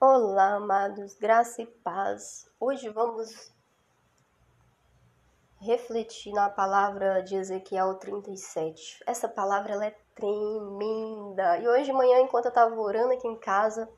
Olá, amados, graça e paz. Hoje vamos refletir na palavra de Ezequiel 37. Essa palavra ela é tremenda. E hoje de manhã, enquanto eu estava orando aqui em casa,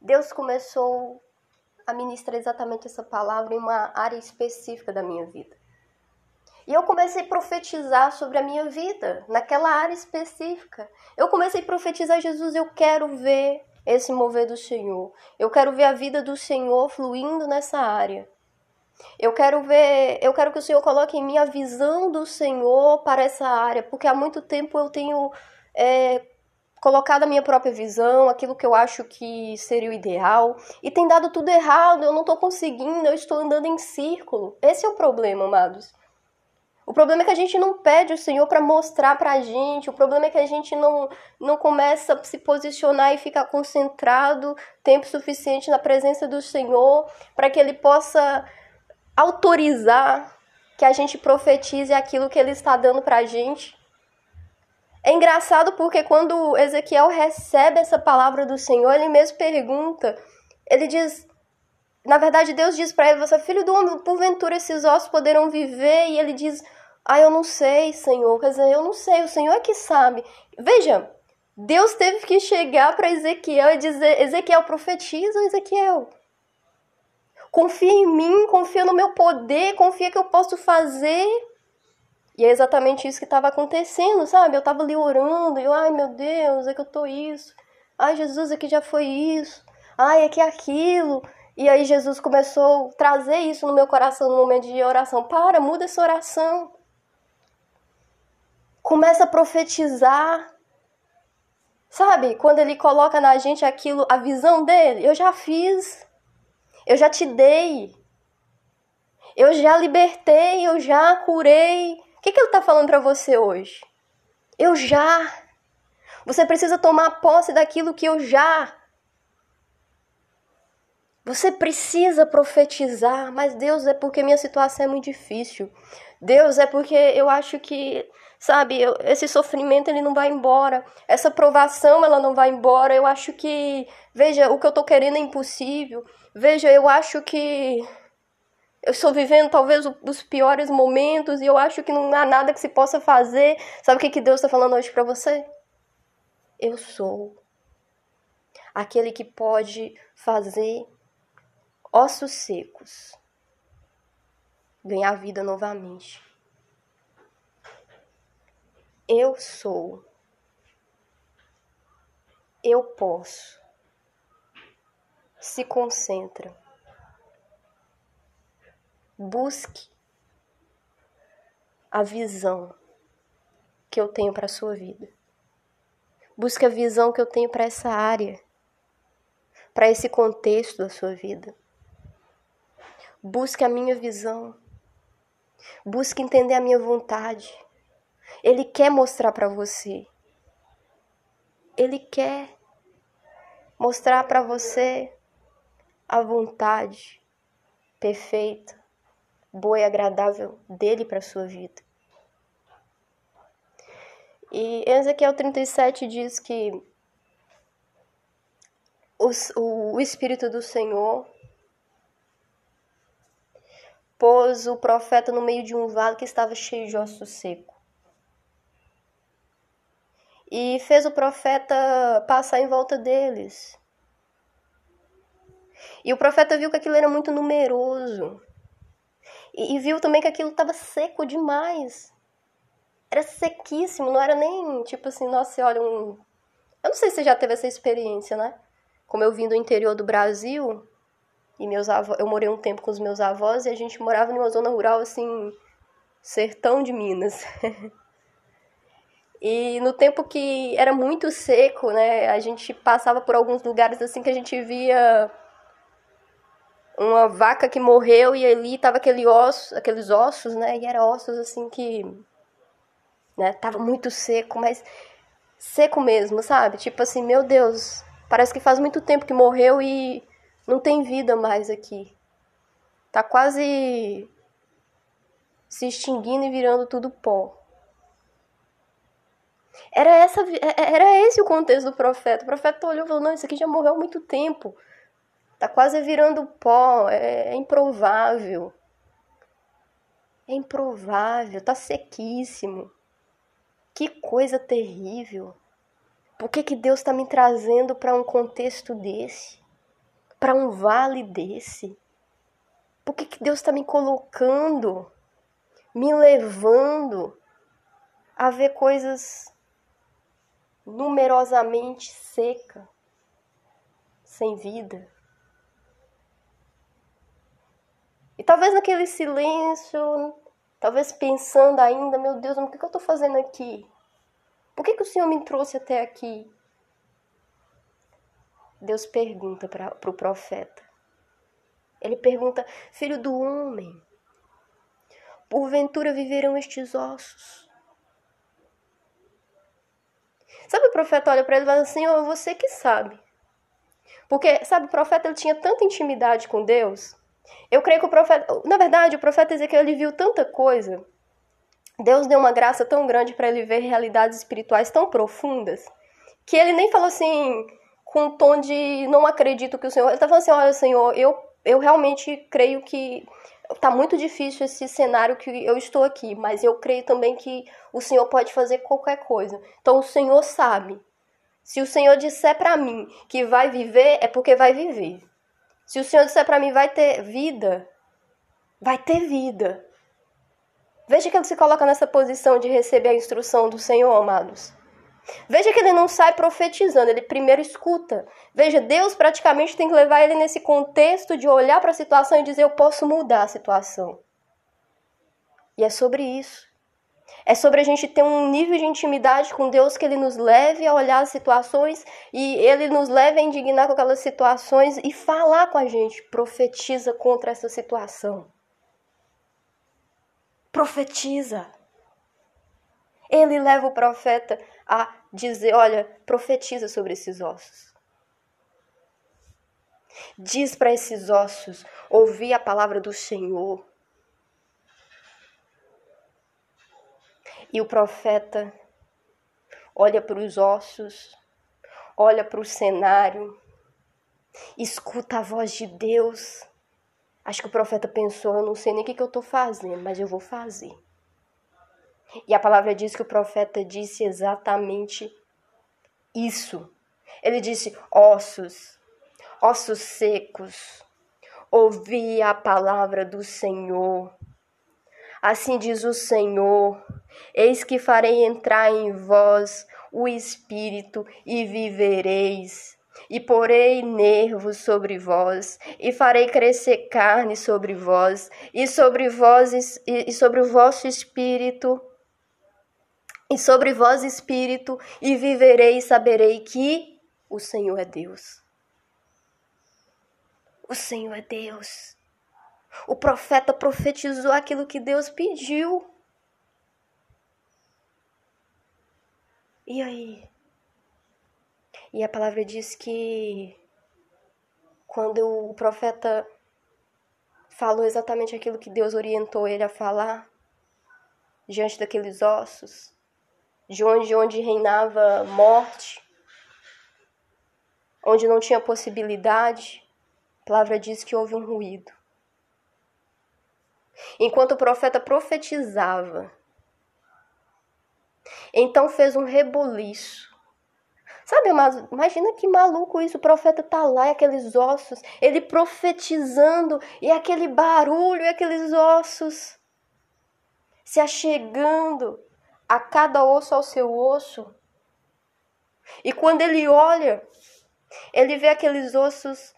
Deus começou a ministrar exatamente essa palavra em uma área específica da minha vida. E eu comecei a profetizar sobre a minha vida, naquela área específica. Eu comecei a profetizar, Jesus, eu quero ver esse mover do Senhor. Eu quero ver a vida do Senhor fluindo nessa área. Eu quero ver, eu quero que o Senhor coloque em mim a visão do Senhor para essa área, porque há muito tempo eu tenho é, colocado a minha própria visão, aquilo que eu acho que seria o ideal, e tem dado tudo errado, eu não estou conseguindo, eu estou andando em círculo. Esse é o problema, amados. O problema é que a gente não pede o Senhor para mostrar para a gente. O problema é que a gente não, não começa a se posicionar e ficar concentrado tempo suficiente na presença do Senhor para que Ele possa autorizar que a gente profetize aquilo que Ele está dando para a gente. É engraçado porque quando Ezequiel recebe essa palavra do Senhor, ele mesmo pergunta, ele diz, na verdade Deus diz para ele, você é filho do homem, porventura esses ossos poderão viver? E ele diz, ah, eu não sei, Senhor. Quer dizer, eu não sei, o Senhor é que sabe. Veja, Deus teve que chegar para Ezequiel e dizer: Ezequiel, profetiza, Ezequiel. Confia em mim, confia no meu poder, confia que eu posso fazer. E é exatamente isso que estava acontecendo, sabe? Eu estava ali orando, e eu, ai meu Deus, é que eu tô isso. Ai, Jesus, é que já foi isso. Ai, é que é aquilo. E aí Jesus começou a trazer isso no meu coração no momento de oração. Para, muda essa oração começa a profetizar. Sabe? Quando ele coloca na gente aquilo, a visão dele, eu já fiz. Eu já te dei. Eu já libertei, eu já curei. O que, que ele está falando para você hoje? Eu já. Você precisa tomar posse daquilo que eu já. Você precisa profetizar, mas Deus é porque minha situação é muito difícil. Deus é porque eu acho que sabe? Eu, esse sofrimento ele não vai embora, essa provação ela não vai embora. Eu acho que, veja, o que eu tô querendo é impossível. Veja, eu acho que eu estou vivendo talvez os piores momentos e eu acho que não há nada que se possa fazer. Sabe o que, que Deus está falando hoje para você? Eu sou aquele que pode fazer ossos secos ganhar vida novamente. Eu sou. Eu posso. Se concentra. Busque a visão que eu tenho para a sua vida. Busque a visão que eu tenho para essa área, para esse contexto da sua vida. Busque a minha visão. Busque entender a minha vontade. Ele quer mostrar para você. Ele quer mostrar para você a vontade perfeita, boa e agradável dele para sua vida. E Ezequiel 37 diz que o, o Espírito do Senhor pôs o profeta no meio de um vale que estava cheio de ossos secos e fez o profeta passar em volta deles. E o profeta viu que aquilo era muito numeroso. E, e viu também que aquilo estava seco demais. Era sequíssimo, não era nem tipo assim, nossa, olha um. Eu não sei se você já teve essa experiência, né? Como eu vim do interior do Brasil, e meus avós, eu morei um tempo com os meus avós e a gente morava numa zona rural assim, sertão de Minas. E no tempo que era muito seco, né, a gente passava por alguns lugares assim que a gente via uma vaca que morreu e ali tava aquele osso, aqueles ossos, né, e era ossos assim que né, tava muito seco, mas seco mesmo, sabe? Tipo assim, meu Deus, parece que faz muito tempo que morreu e não tem vida mais aqui. Tá quase se extinguindo e virando tudo pó. Era, essa, é, é, era esse o contexto do profeta. O profeta olhou e falou: Não, isso aqui já morreu há muito tempo. Tá quase virando pó. É, é improvável. É improvável. Tá sequíssimo. Que coisa terrível. Por que, que Deus está me trazendo para um contexto desse? Para um vale desse? Por que, que Deus está me colocando, me levando a ver coisas numerosamente seca, sem vida? E talvez naquele silêncio, talvez pensando ainda, meu Deus, o que, que eu estou fazendo aqui? Por que, que o Senhor me trouxe até aqui? Deus pergunta para o pro profeta. Ele pergunta: Filho do homem, porventura viverão estes ossos? Sabe, o profeta olha para ele e fala assim: Senhor, você que sabe. Porque, sabe, o profeta ele tinha tanta intimidade com Deus. Eu creio que o profeta. Na verdade, o profeta Ezequiel ele viu tanta coisa Deus deu uma graça tão grande para ele ver realidades espirituais tão profundas que ele nem falou assim com um tom de não acredito que o Senhor. Ele tá falando assim: olha, Senhor, eu, eu realmente creio que tá muito difícil esse cenário que eu estou aqui, mas eu creio também que o Senhor pode fazer qualquer coisa. Então o Senhor sabe. Se o Senhor disser para mim que vai viver, é porque vai viver. Se o Senhor disser para mim vai ter vida, vai ter vida. Veja que ele se coloca nessa posição de receber a instrução do Senhor, amados. Veja que ele não sai profetizando, ele primeiro escuta. Veja, Deus praticamente tem que levar ele nesse contexto de olhar para a situação e dizer: Eu posso mudar a situação. E é sobre isso. É sobre a gente ter um nível de intimidade com Deus que ele nos leve a olhar as situações e ele nos leve a indignar com aquelas situações e falar com a gente, profetiza contra essa situação profetiza. Ele leva o profeta a dizer: Olha, profetiza sobre esses ossos. Diz para esses ossos ouvir a palavra do Senhor. E o profeta olha para os ossos, olha para o cenário, escuta a voz de Deus Acho que o profeta pensou: eu não sei nem o que, que eu estou fazendo, mas eu vou fazer. E a palavra diz que o profeta disse exatamente isso. Ele disse: ossos, ossos secos, ouvi a palavra do Senhor. Assim diz o Senhor: Eis que farei entrar em vós o espírito e vivereis e porei nervos sobre vós, e farei crescer carne sobre vós, e sobre vós e sobre o vosso espírito, e sobre vós espírito, e viverei e saberei que o Senhor é Deus. O Senhor é Deus. O profeta profetizou aquilo que Deus pediu. E aí? E a palavra diz que quando o profeta falou exatamente aquilo que Deus orientou ele a falar, diante daqueles ossos, de onde, onde reinava morte, onde não tinha possibilidade, a palavra diz que houve um ruído. Enquanto o profeta profetizava, então fez um reboliço Sabe, imagina que maluco isso, o profeta tá lá, e aqueles ossos, ele profetizando, e aquele barulho, e aqueles ossos se achegando a cada osso ao seu osso. E quando ele olha, ele vê aqueles ossos,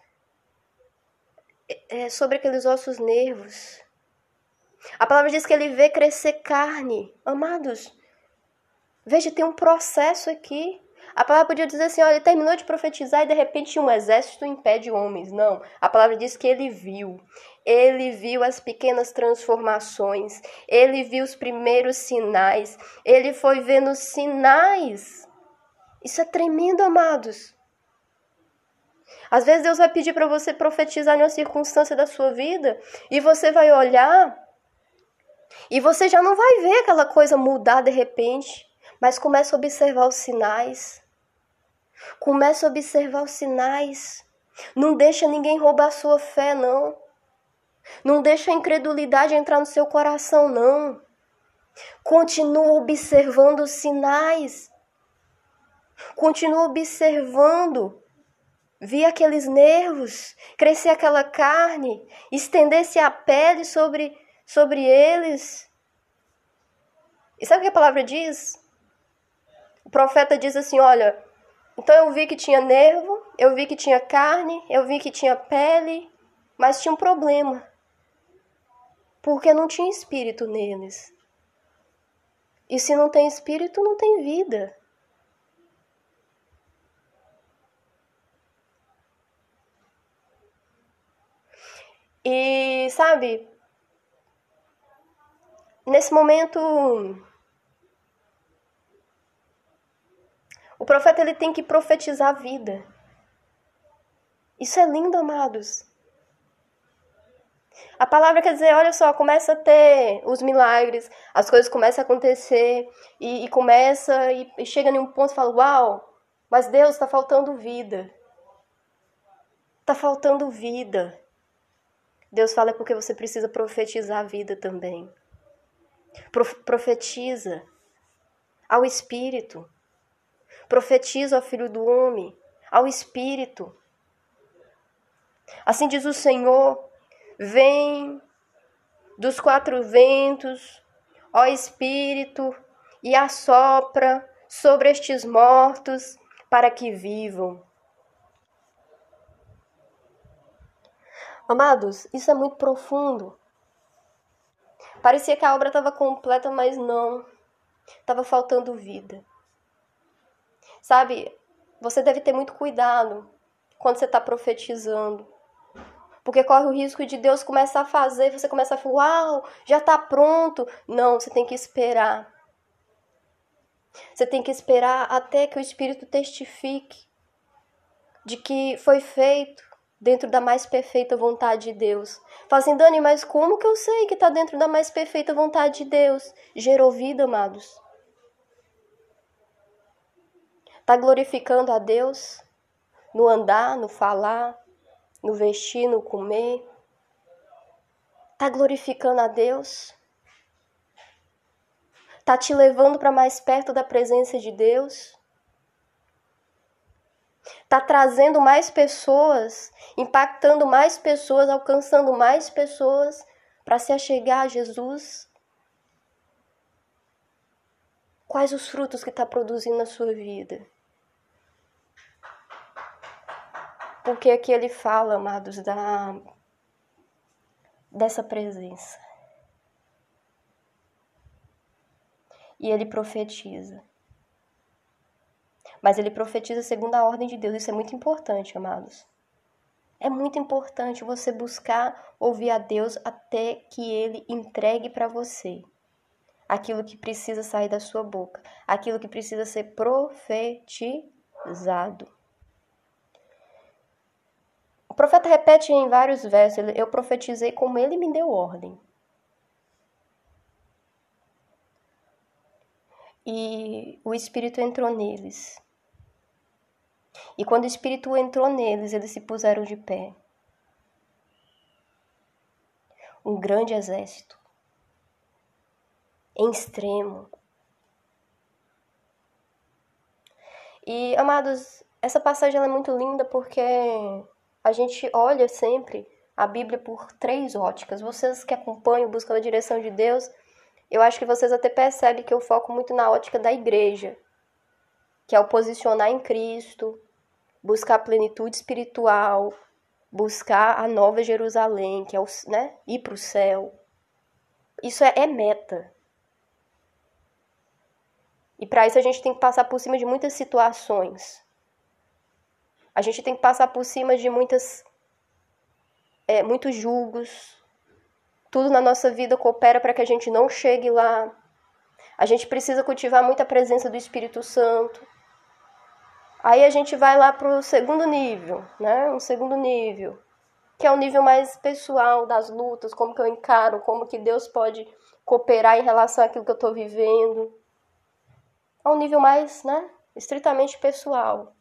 é, sobre aqueles ossos nervos. A palavra diz que ele vê crescer carne. Amados, veja, tem um processo aqui. A palavra podia dizer assim: olha, ele terminou de profetizar e de repente um exército impede homens. Não. A palavra diz que ele viu. Ele viu as pequenas transformações. Ele viu os primeiros sinais. Ele foi vendo sinais. Isso é tremendo, amados. Às vezes Deus vai pedir para você profetizar em uma circunstância da sua vida e você vai olhar e você já não vai ver aquela coisa mudar de repente. Mas começa a observar os sinais. Começa a observar os sinais. Não deixa ninguém roubar a sua fé, não. Não deixa a incredulidade entrar no seu coração, não. Continua observando os sinais. Continua observando. Vi aqueles nervos, crescer aquela carne, estender-se a pele sobre, sobre eles. E sabe o que a palavra diz? O profeta diz assim: Olha, então eu vi que tinha nervo, eu vi que tinha carne, eu vi que tinha pele, mas tinha um problema. Porque não tinha espírito neles. E se não tem espírito, não tem vida. E sabe, nesse momento o profeta ele tem que profetizar a vida. Isso é lindo, amados. A palavra quer dizer, olha só, começa a ter os milagres, as coisas começam a acontecer e, e começa e, e chega em um ponto e fala, uau, mas Deus está faltando vida. Está faltando vida. Deus fala é porque você precisa profetizar a vida também. profetiza ao Espírito. Profetiza ao Filho do Homem, ao Espírito. Assim diz o Senhor: Vem dos quatro ventos, ó Espírito, e assopra sobre estes mortos para que vivam. Amados, isso é muito profundo. Parecia que a obra estava completa, mas não. Estava faltando vida. Sabe, você deve ter muito cuidado quando você está profetizando. Porque corre o risco de Deus começar a fazer, você começa a falar, uau, já está pronto. Não, você tem que esperar. Você tem que esperar até que o Espírito testifique de que foi feito dentro da mais perfeita vontade de Deus. Fala assim, Dani, mas como que eu sei que está dentro da mais perfeita vontade de Deus? Gerou vida, amados. Está glorificando a Deus no andar, no falar, no vestir, no comer? Tá glorificando a Deus? Tá te levando para mais perto da presença de Deus? Tá trazendo mais pessoas, impactando mais pessoas, alcançando mais pessoas para se achegar a Jesus? Quais os frutos que está produzindo na sua vida? Porque aqui ele fala, amados, da dessa presença. E ele profetiza. Mas ele profetiza segundo a ordem de Deus. Isso é muito importante, amados. É muito importante você buscar ouvir a Deus até que ele entregue para você aquilo que precisa sair da sua boca, aquilo que precisa ser profetizado profeta repete em vários versos: Eu profetizei como ele me deu ordem. E o Espírito entrou neles. E quando o Espírito entrou neles, eles se puseram de pé. Um grande exército, em extremo. E, amados, essa passagem é muito linda porque a gente olha sempre a Bíblia por três óticas. Vocês que acompanham, buscam a direção de Deus, eu acho que vocês até percebem que eu foco muito na ótica da igreja, que é o posicionar em Cristo, buscar a plenitude espiritual, buscar a nova Jerusalém, que é o, né, ir para o céu. Isso é, é meta. E para isso a gente tem que passar por cima de muitas situações. A gente tem que passar por cima de muitas, é, muitos julgos. Tudo na nossa vida coopera para que a gente não chegue lá. A gente precisa cultivar muita presença do Espírito Santo. Aí a gente vai lá para o segundo nível, né? Um segundo nível, que é o nível mais pessoal das lutas, como que eu encaro, como que Deus pode cooperar em relação àquilo que eu estou vivendo. a um nível mais, né, estritamente pessoal.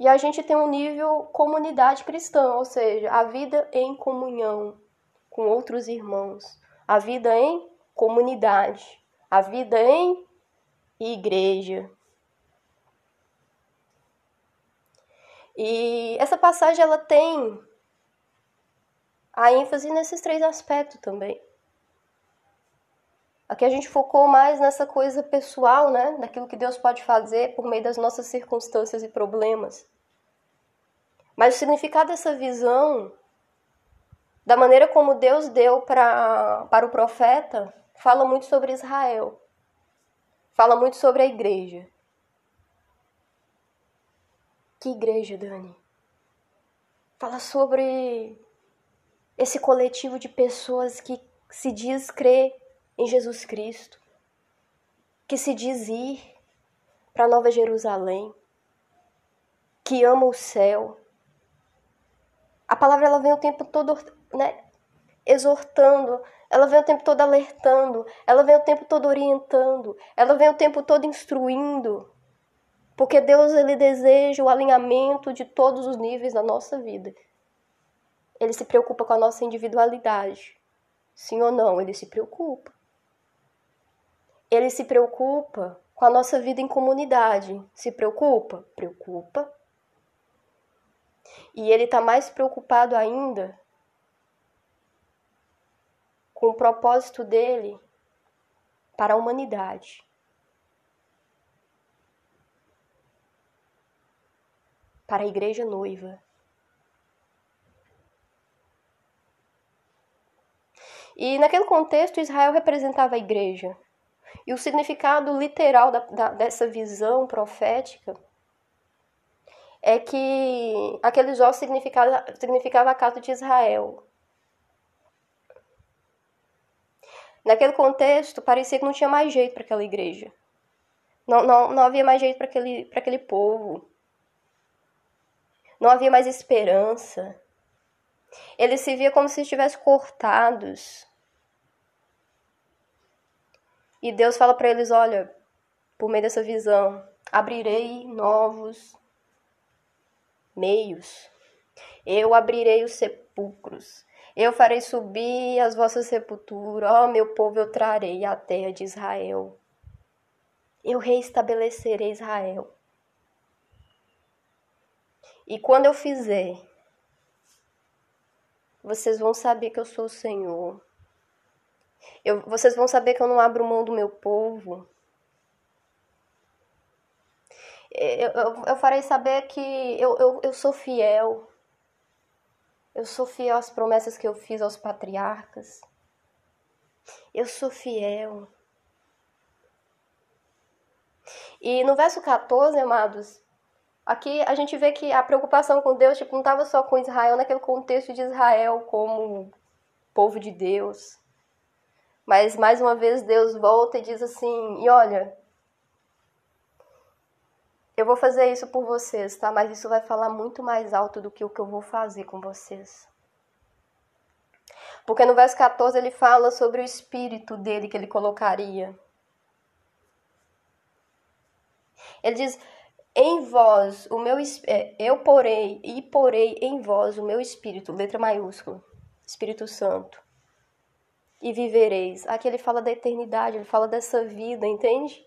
E a gente tem um nível comunidade cristã, ou seja, a vida em comunhão com outros irmãos, a vida em comunidade, a vida em igreja. E essa passagem ela tem a ênfase nesses três aspectos também. Aqui a gente focou mais nessa coisa pessoal, né? Daquilo que Deus pode fazer por meio das nossas circunstâncias e problemas. Mas o significado dessa visão, da maneira como Deus deu pra, para o profeta, fala muito sobre Israel. Fala muito sobre a igreja. Que igreja, Dani? Fala sobre esse coletivo de pessoas que se diz crer em Jesus Cristo, que se diz ir para Nova Jerusalém, que ama o céu, a palavra ela vem o tempo todo, né, exortando, ela vem o tempo todo alertando, ela vem o tempo todo orientando, ela vem o tempo todo instruindo. Porque Deus ele deseja o alinhamento de todos os níveis da nossa vida. Ele se preocupa com a nossa individualidade. Sim ou não? Ele se preocupa. Ele se preocupa com a nossa vida em comunidade. Se preocupa? Preocupa. E ele está mais preocupado ainda com o propósito dele para a humanidade. Para a igreja noiva. E naquele contexto, Israel representava a igreja. E o significado literal da, da, dessa visão profética é que aqueles ossos significava, significava a casa de Israel. Naquele contexto, parecia que não tinha mais jeito para aquela igreja. Não, não, não havia mais jeito para aquele, aquele povo. Não havia mais esperança. Eles se via como se estivessem cortados. E Deus fala para eles: olha, por meio dessa visão, abrirei novos meios. Eu abrirei os sepulcros. Eu farei subir as vossas sepulturas. Ó, oh, meu povo, eu trarei a terra de Israel. Eu reestabelecerei Israel. E quando eu fizer, vocês vão saber que eu sou o Senhor. Eu, vocês vão saber que eu não abro mão do meu povo. Eu, eu, eu farei saber que eu, eu, eu sou fiel. Eu sou fiel às promessas que eu fiz aos patriarcas. Eu sou fiel. E no verso 14, amados, aqui a gente vê que a preocupação com Deus tipo, não estava só com Israel, naquele contexto de Israel como povo de Deus. Mas mais uma vez Deus volta e diz assim: e olha, eu vou fazer isso por vocês, tá? Mas isso vai falar muito mais alto do que o que eu vou fazer com vocês. Porque no verso 14 ele fala sobre o espírito dele que ele colocaria. Ele diz: Em vós, o meu é, eu porei e porei em vós o meu espírito, letra maiúscula, Espírito Santo, e vivereis. Aqui ele fala da eternidade, ele fala dessa vida, entende?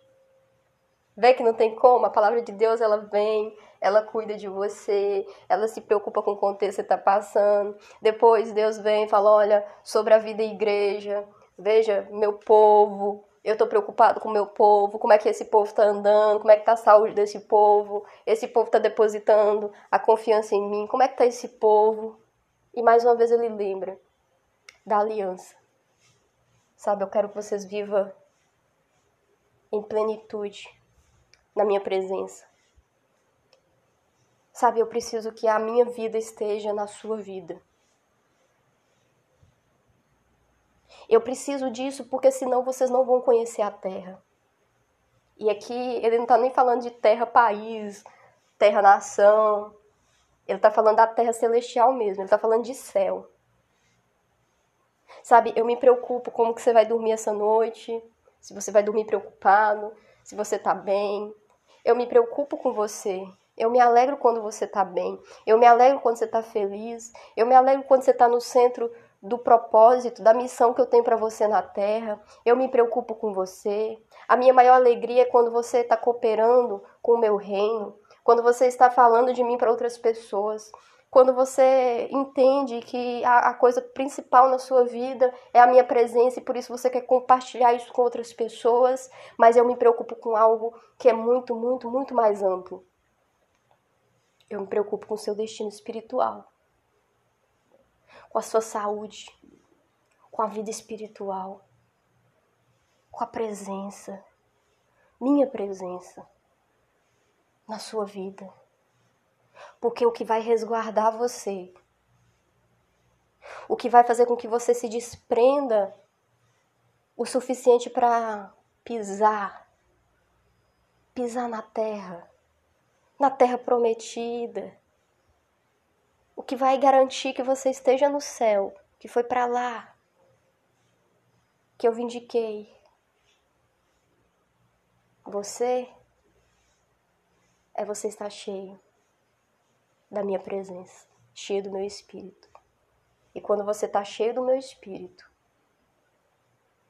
Vê que não tem como, a palavra de Deus ela vem, ela cuida de você, ela se preocupa com o contexto que você está passando. Depois Deus vem e fala: olha, sobre a vida e igreja, veja, meu povo, eu estou preocupado com o meu povo, como é que esse povo está andando, como é que está a saúde desse povo, esse povo está depositando a confiança em mim, como é que está esse povo. E mais uma vez ele lembra da aliança. Sabe, eu quero que vocês vivam em plenitude na minha presença. Sabe, eu preciso que a minha vida esteja na sua vida. Eu preciso disso porque senão vocês não vão conhecer a terra. E aqui ele não está nem falando de terra-país, terra-nação. Ele está falando da terra celestial mesmo, ele está falando de céu. Sabe, eu me preocupo como que você vai dormir essa noite, se você vai dormir preocupado, se você está bem. Eu me preocupo com você. Eu me alegro quando você está bem. Eu me alegro quando você está feliz. Eu me alegro quando você está no centro do propósito, da missão que eu tenho para você na Terra. Eu me preocupo com você. A minha maior alegria é quando você está cooperando com o meu reino, quando você está falando de mim para outras pessoas, quando você entende que a, a, coisa principal na sua vida é a minha presença e por isso você quer compartilhar isso com outras pessoas, mas eu me preocupo com algo que é muito, muito, muito mais amplo. Eu me preocupo com o seu destino espiritual com a sua saúde, com a vida espiritual, com a presença, minha presença na sua vida. Porque o que vai resguardar você, o que vai fazer com que você se desprenda o suficiente para pisar, pisar na terra, na terra prometida, o que vai garantir que você esteja no céu, que foi para lá, que eu vindiquei. Você é você estar cheio da minha presença, cheio do meu espírito. E quando você está cheio do meu espírito,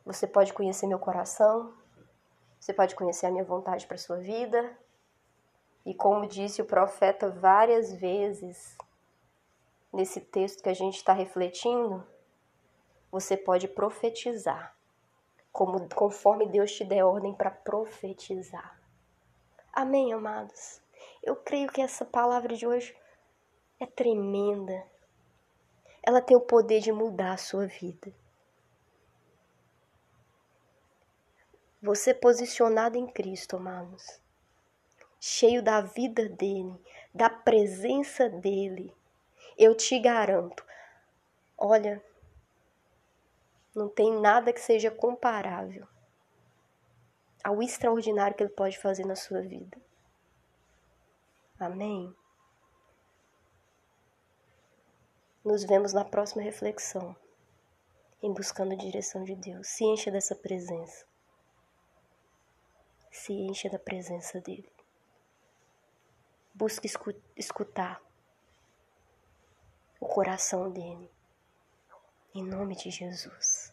você pode conhecer meu coração, você pode conhecer a minha vontade para sua vida. E como disse o profeta várias vezes, nesse texto que a gente está refletindo, você pode profetizar, como, conforme Deus te der ordem para profetizar. Amém, amados? Eu creio que essa palavra de hoje é tremenda. Ela tem o poder de mudar a sua vida. Você posicionado em Cristo, amados, cheio da vida dele, da presença dele, eu te garanto. Olha, não tem nada que seja comparável ao extraordinário que ele pode fazer na sua vida. Amém? Nos vemos na próxima reflexão, em buscando a direção de Deus. Se encha dessa presença. Se encha da presença dele. Busque escutar o coração dele. Em nome de Jesus.